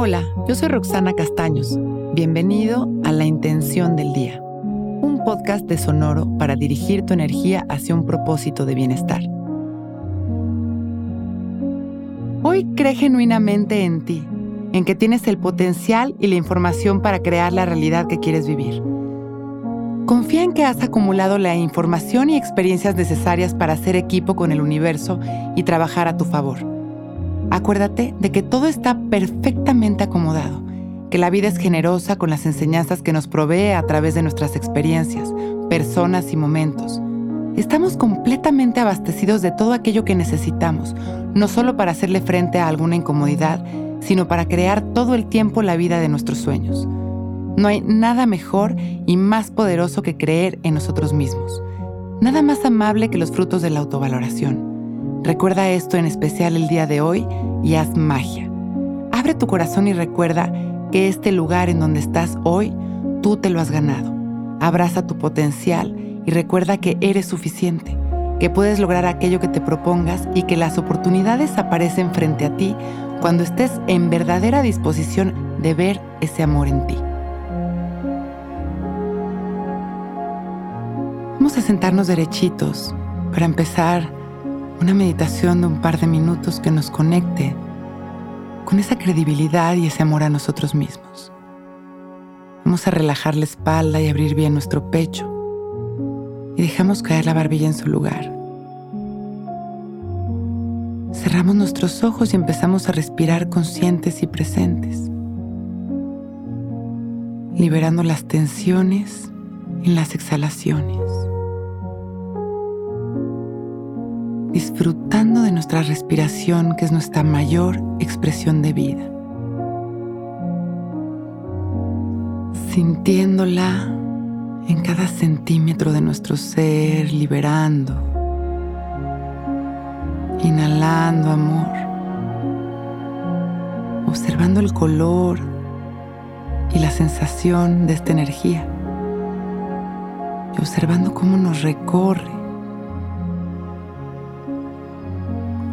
Hola, yo soy Roxana Castaños. Bienvenido a La Intención del Día, un podcast de Sonoro para dirigir tu energía hacia un propósito de bienestar. Hoy cree genuinamente en ti, en que tienes el potencial y la información para crear la realidad que quieres vivir. Confía en que has acumulado la información y experiencias necesarias para hacer equipo con el universo y trabajar a tu favor Acuérdate de que todo está perfectamente acomodado, que la vida es generosa con las enseñanzas que nos provee a través de nuestras experiencias, personas y momentos. Estamos completamente abastecidos de todo aquello que necesitamos, no solo para hacerle frente a alguna incomodidad, sino para crear todo el tiempo la vida de nuestros sueños. No hay nada mejor y más poderoso que creer en nosotros mismos. Nada más amable que los frutos de la autovaloración. Recuerda esto en especial el día de hoy y haz magia. Abre tu corazón y recuerda que este lugar en donde estás hoy, tú te lo has ganado. Abraza tu potencial y recuerda que eres suficiente, que puedes lograr aquello que te propongas y que las oportunidades aparecen frente a ti cuando estés en verdadera disposición de ver ese amor en ti. Vamos a sentarnos derechitos para empezar una meditación de un par de minutos que nos conecte con esa credibilidad y ese amor a nosotros mismos. Vamos a relajar la espalda y abrir bien nuestro pecho y dejamos caer la barbilla en su lugar. Cerramos nuestros ojos y empezamos a respirar conscientes y presentes, liberando las tensiones en las exhalaciones. Disfrutando de nuestra respiración, que es nuestra mayor expresión de vida. Sintiéndola en cada centímetro de nuestro ser, liberando, inhalando amor, observando el color y la sensación de esta energía y observando cómo nos recorre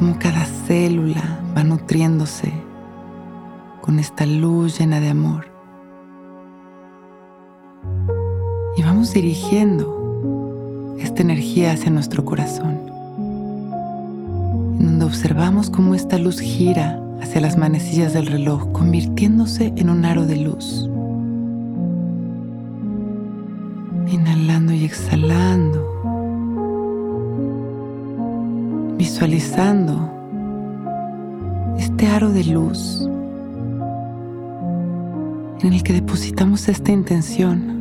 cómo cada célula va nutriéndose con esta luz llena de amor. Y vamos dirigiendo esta energía hacia nuestro corazón, en donde observamos cómo esta luz gira hacia las manecillas del reloj, convirtiéndose en un aro de luz. Inhalando y exhalando visualizando este aro de luz en el que depositamos esta intención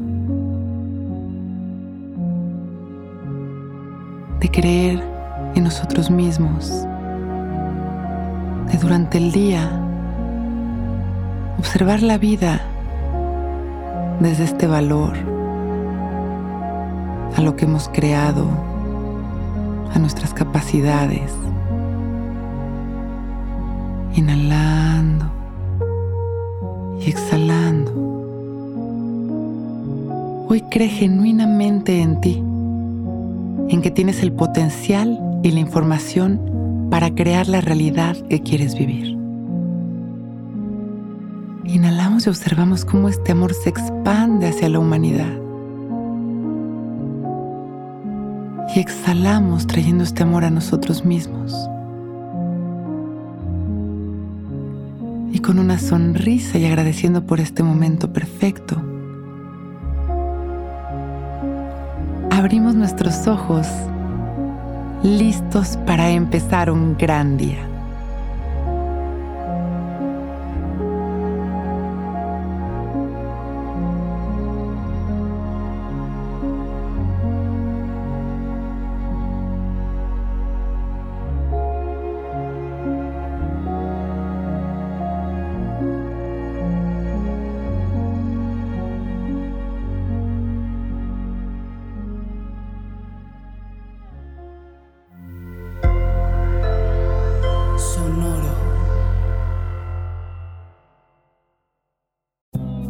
de creer en nosotros mismos, de durante el día observar la vida desde este valor a lo que hemos creado a nuestras capacidades. Inhalando y exhalando. Hoy cree genuinamente en ti, en que tienes el potencial y la información para crear la realidad que quieres vivir. Inhalamos y observamos cómo este amor se expande hacia la humanidad. Exhalamos trayendo este amor a nosotros mismos. Y con una sonrisa y agradeciendo por este momento perfecto, abrimos nuestros ojos listos para empezar un gran día.